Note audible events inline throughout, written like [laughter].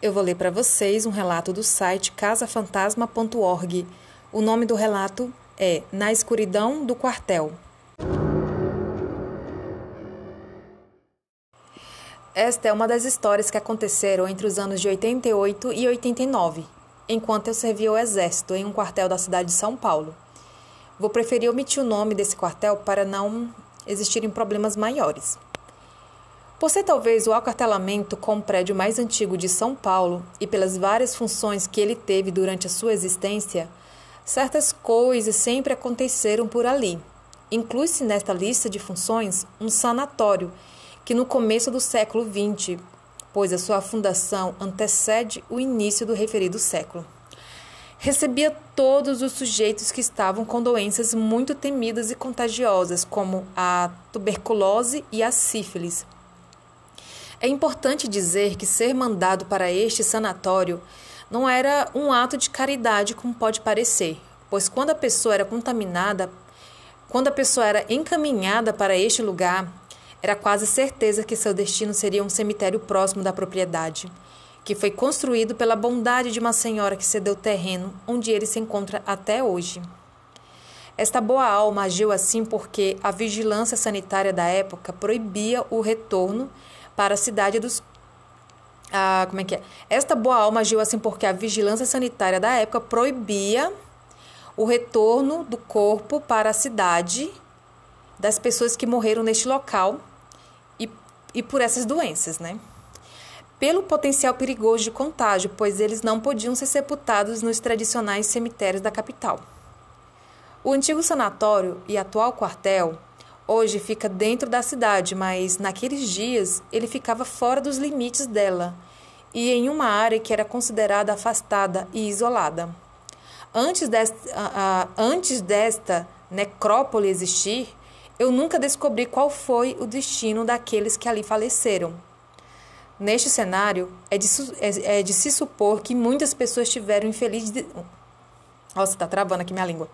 eu vou ler para vocês um relato do site casafantasma.org. O nome do relato é Na Escuridão do Quartel. Esta é uma das histórias que aconteceram entre os anos de 88 e 89, enquanto eu servia o exército em um quartel da cidade de São Paulo. Vou preferir omitir o nome desse quartel para não existirem problemas maiores. Por ser talvez o acartelamento com o prédio mais antigo de São Paulo e pelas várias funções que ele teve durante a sua existência, certas coisas sempre aconteceram por ali. Inclui-se nesta lista de funções um sanatório, que no começo do século XX, pois a sua fundação antecede o início do referido século, recebia todos os sujeitos que estavam com doenças muito temidas e contagiosas, como a tuberculose e a sífilis é importante dizer que ser mandado para este sanatório não era um ato de caridade como pode parecer, pois quando a pessoa era contaminada, quando a pessoa era encaminhada para este lugar, era quase certeza que seu destino seria um cemitério próximo da propriedade, que foi construído pela bondade de uma senhora que cedeu terreno onde ele se encontra até hoje. Esta boa alma agiu assim porque a vigilância sanitária da época proibia o retorno para a cidade dos. Ah, como é que é? Esta boa alma agiu assim porque a vigilância sanitária da época proibia o retorno do corpo para a cidade das pessoas que morreram neste local e, e por essas doenças, né? Pelo potencial perigoso de contágio, pois eles não podiam ser sepultados nos tradicionais cemitérios da capital. O antigo sanatório e atual quartel Hoje fica dentro da cidade, mas naqueles dias ele ficava fora dos limites dela e em uma área que era considerada afastada e isolada. Antes desta, antes desta necrópole existir, eu nunca descobri qual foi o destino daqueles que ali faleceram. Neste cenário, é de, é, é de se supor que muitas pessoas tiveram infeliz. Nossa, está travando aqui minha língua.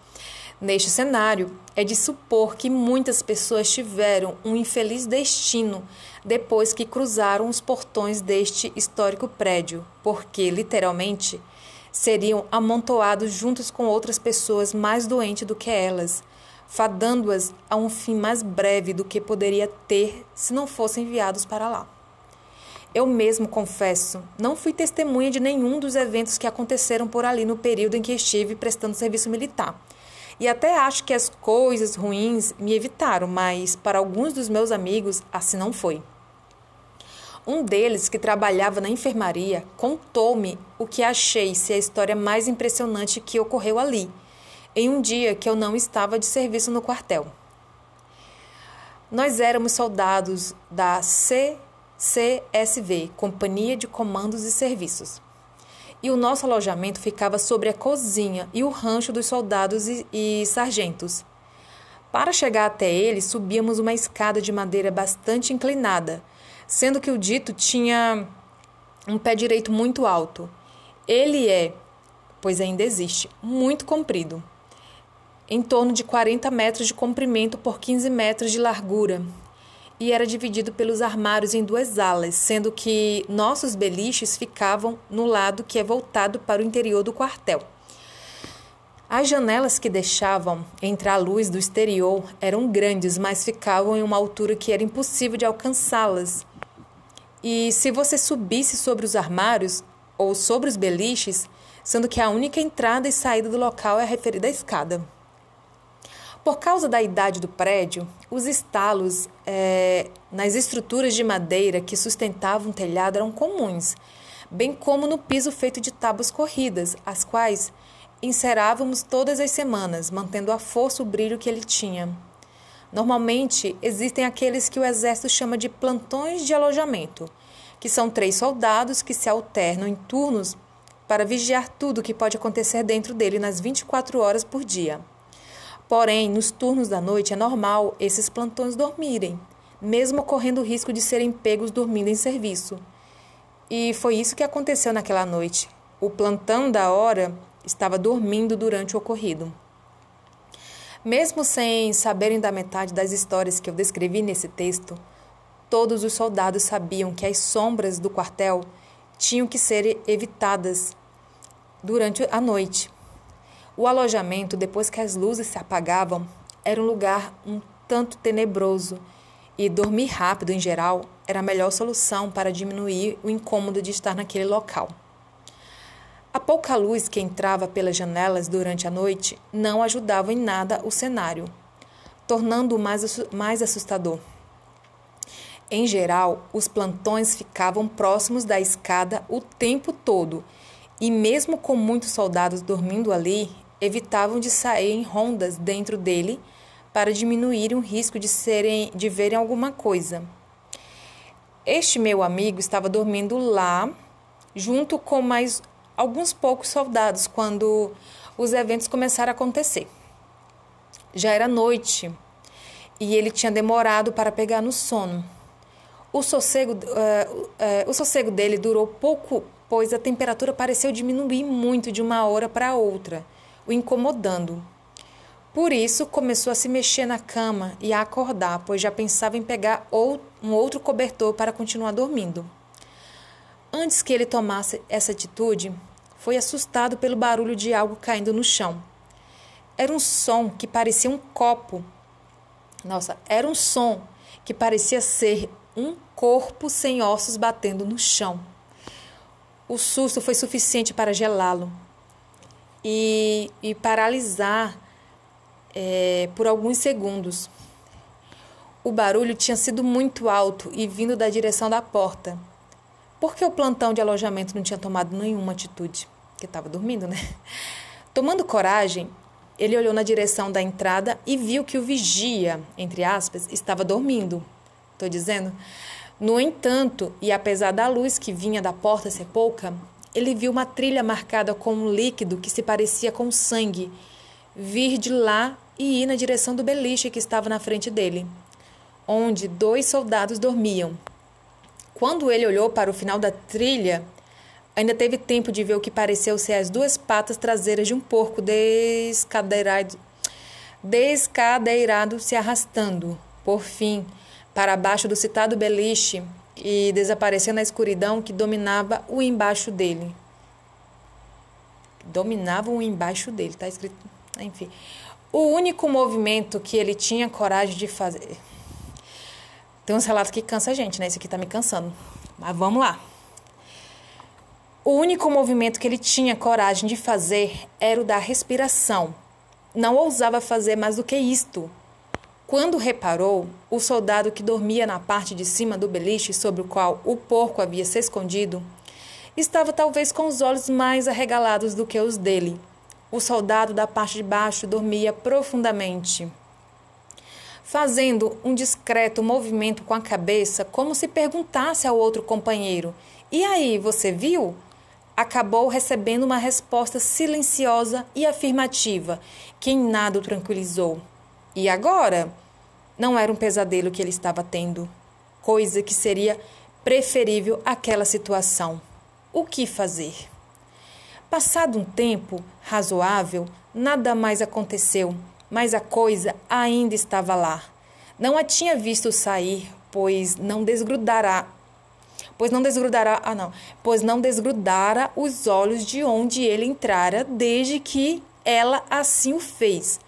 Neste cenário, é de supor que muitas pessoas tiveram um infeliz destino depois que cruzaram os portões deste histórico prédio, porque, literalmente, seriam amontoados juntos com outras pessoas mais doentes do que elas, fadando-as a um fim mais breve do que poderia ter se não fossem enviados para lá. Eu mesmo confesso, não fui testemunha de nenhum dos eventos que aconteceram por ali no período em que estive prestando serviço militar e até acho que as coisas ruins me evitaram, mas para alguns dos meus amigos assim não foi. Um deles, que trabalhava na enfermaria, contou-me o que achei ser a história mais impressionante que ocorreu ali, em um dia que eu não estava de serviço no quartel. Nós éramos soldados da CCSV, Companhia de Comandos e Serviços e o nosso alojamento ficava sobre a cozinha e o rancho dos soldados e, e sargentos. Para chegar até ele, subíamos uma escada de madeira bastante inclinada, sendo que o dito tinha um pé direito muito alto. Ele é, pois ainda existe, muito comprido, em torno de 40 metros de comprimento por 15 metros de largura, e era dividido pelos armários em duas alas, sendo que nossos beliches ficavam no lado que é voltado para o interior do quartel. As janelas que deixavam entrar a luz do exterior eram grandes, mas ficavam em uma altura que era impossível de alcançá-las. E se você subisse sobre os armários ou sobre os beliches, sendo que a única entrada e saída do local é a referida escada. Por causa da idade do prédio, os estalos é, nas estruturas de madeira que sustentavam o telhado eram comuns, bem como no piso feito de tábuas corridas, as quais encerávamos todas as semanas, mantendo a força o brilho que ele tinha. Normalmente, existem aqueles que o exército chama de plantões de alojamento, que são três soldados que se alternam em turnos para vigiar tudo o que pode acontecer dentro dele nas 24 horas por dia. Porém, nos turnos da noite é normal esses plantões dormirem, mesmo correndo o risco de serem pegos dormindo em serviço. E foi isso que aconteceu naquela noite. O plantão da hora estava dormindo durante o ocorrido. Mesmo sem saberem da metade das histórias que eu descrevi nesse texto, todos os soldados sabiam que as sombras do quartel tinham que ser evitadas durante a noite. O alojamento, depois que as luzes se apagavam, era um lugar um tanto tenebroso e dormir rápido, em geral, era a melhor solução para diminuir o incômodo de estar naquele local. A pouca luz que entrava pelas janelas durante a noite não ajudava em nada o cenário, tornando-o mais, mais assustador. Em geral, os plantões ficavam próximos da escada o tempo todo, e mesmo com muitos soldados dormindo ali, evitavam de sair em rondas dentro dele para diminuir o risco de serem de verem alguma coisa. Este meu amigo estava dormindo lá, junto com mais alguns poucos soldados quando os eventos começaram a acontecer. Já era noite e ele tinha demorado para pegar no sono. O sossego, uh, uh, o sossego dele durou pouco, pois a temperatura pareceu diminuir muito de uma hora para outra, o incomodando. Por isso, começou a se mexer na cama e a acordar, pois já pensava em pegar um outro cobertor para continuar dormindo. Antes que ele tomasse essa atitude, foi assustado pelo barulho de algo caindo no chão. Era um som que parecia um copo. Nossa, era um som que parecia ser um corpo sem ossos batendo no chão. O susto foi suficiente para gelá-lo e, e paralisar é, por alguns segundos. O barulho tinha sido muito alto e vindo da direção da porta. Porque o plantão de alojamento não tinha tomado nenhuma atitude? Que estava dormindo, né? [laughs] Tomando coragem, ele olhou na direção da entrada e viu que o vigia, entre aspas, estava dormindo. Estou dizendo? No entanto, e apesar da luz que vinha da porta ser pouca, ele viu uma trilha marcada com um líquido que se parecia com sangue vir de lá e ir na direção do beliche que estava na frente dele, onde dois soldados dormiam. Quando ele olhou para o final da trilha, ainda teve tempo de ver o que pareceu ser as duas patas traseiras de um porco descadeirado, descadeirado se arrastando, por fim, para baixo do citado beliche e desaparecendo na escuridão que dominava o embaixo dele. Dominava o embaixo dele, tá escrito. Enfim. O único movimento que ele tinha coragem de fazer. Tem uns relatos que cansa a gente, né? Esse aqui tá me cansando. Mas vamos lá. O único movimento que ele tinha coragem de fazer era o da respiração. Não ousava fazer mais do que isto. Quando reparou, o soldado que dormia na parte de cima do beliche sobre o qual o porco havia se escondido, estava talvez com os olhos mais arregalados do que os dele. O soldado da parte de baixo dormia profundamente fazendo um discreto movimento com a cabeça, como se perguntasse ao outro companheiro: E aí, você viu? Acabou recebendo uma resposta silenciosa e afirmativa, que em nada o tranquilizou. E agora? Não era um pesadelo que ele estava tendo, coisa que seria preferível àquela situação. O que fazer? Passado um tempo razoável, nada mais aconteceu mas a coisa ainda estava lá. Não a tinha visto sair, pois não desgrudará. Pois não desgrudará, ah não, pois não desgrudara os olhos de onde ele entrara desde que ela assim o fez.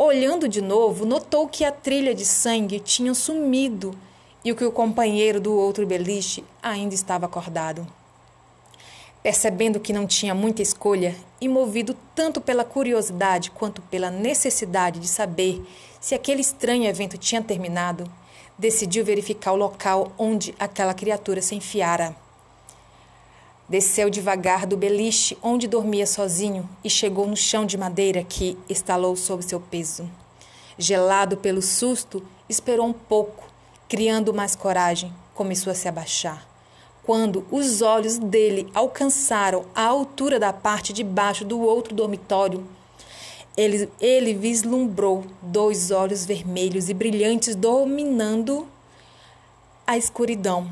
Olhando de novo, notou que a trilha de sangue tinha sumido e que o companheiro do outro beliche ainda estava acordado. Percebendo que não tinha muita escolha e movido tanto pela curiosidade quanto pela necessidade de saber se aquele estranho evento tinha terminado, decidiu verificar o local onde aquela criatura se enfiara. Desceu devagar do beliche onde dormia sozinho e chegou no chão de madeira que estalou sob seu peso. Gelado pelo susto, esperou um pouco, criando mais coragem, começou a se abaixar quando os olhos dele alcançaram a altura da parte de baixo do outro dormitório, ele, ele vislumbrou dois olhos vermelhos e brilhantes dominando a escuridão.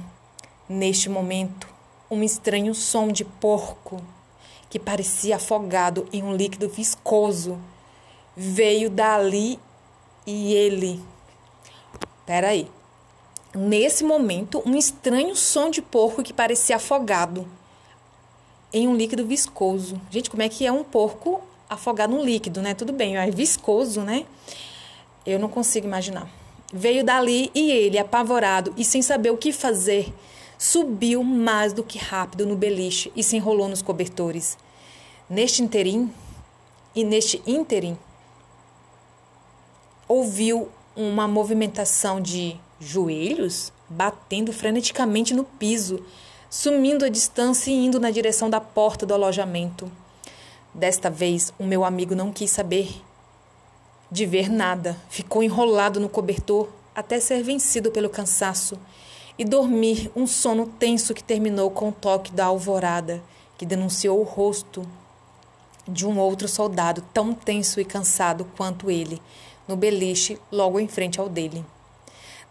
Neste momento, um estranho som de porco, que parecia afogado em um líquido viscoso, veio dali e ele. Peraí. Nesse momento, um estranho som de porco que parecia afogado em um líquido viscoso. Gente, como é que é um porco afogado num líquido, né? Tudo bem, é viscoso, né? Eu não consigo imaginar. Veio dali e ele, apavorado e sem saber o que fazer, subiu mais do que rápido no beliche e se enrolou nos cobertores. Neste interim e neste ínterim, ouviu uma movimentação de joelhos batendo freneticamente no piso, sumindo a distância e indo na direção da porta do alojamento. Desta vez, o meu amigo não quis saber de ver nada, ficou enrolado no cobertor até ser vencido pelo cansaço e dormir um sono tenso que terminou com o toque da alvorada, que denunciou o rosto de um outro soldado tão tenso e cansado quanto ele, no beliche logo em frente ao dele.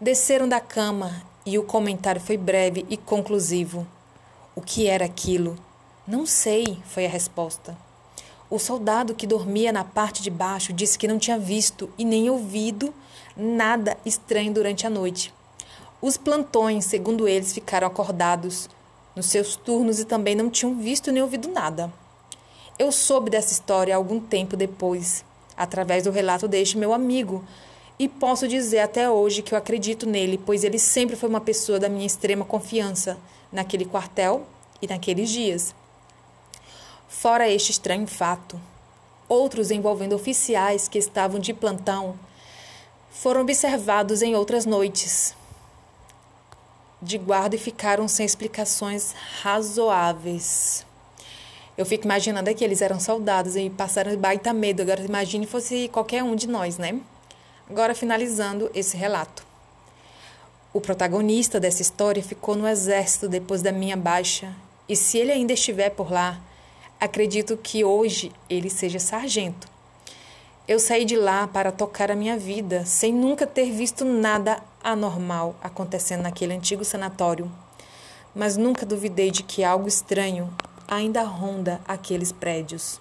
Desceram da cama e o comentário foi breve e conclusivo. O que era aquilo? Não sei, foi a resposta. O soldado que dormia na parte de baixo disse que não tinha visto e nem ouvido nada estranho durante a noite. Os plantões, segundo eles, ficaram acordados nos seus turnos e também não tinham visto nem ouvido nada. Eu soube dessa história algum tempo depois, através do relato deste meu amigo, e posso dizer até hoje que eu acredito nele, pois ele sempre foi uma pessoa da minha extrema confiança naquele quartel e naqueles dias. Fora este estranho fato, outros envolvendo oficiais que estavam de plantão foram observados em outras noites de guarda e ficaram sem explicações razoáveis. Eu fico imaginando que eles eram soldados e passaram baita medo. Agora imagine fosse qualquer um de nós, né? Agora finalizando esse relato. O protagonista dessa história ficou no exército depois da minha baixa, e se ele ainda estiver por lá, acredito que hoje ele seja sargento. Eu saí de lá para tocar a minha vida, sem nunca ter visto nada anormal acontecendo naquele antigo sanatório, mas nunca duvidei de que algo estranho ainda ronda aqueles prédios.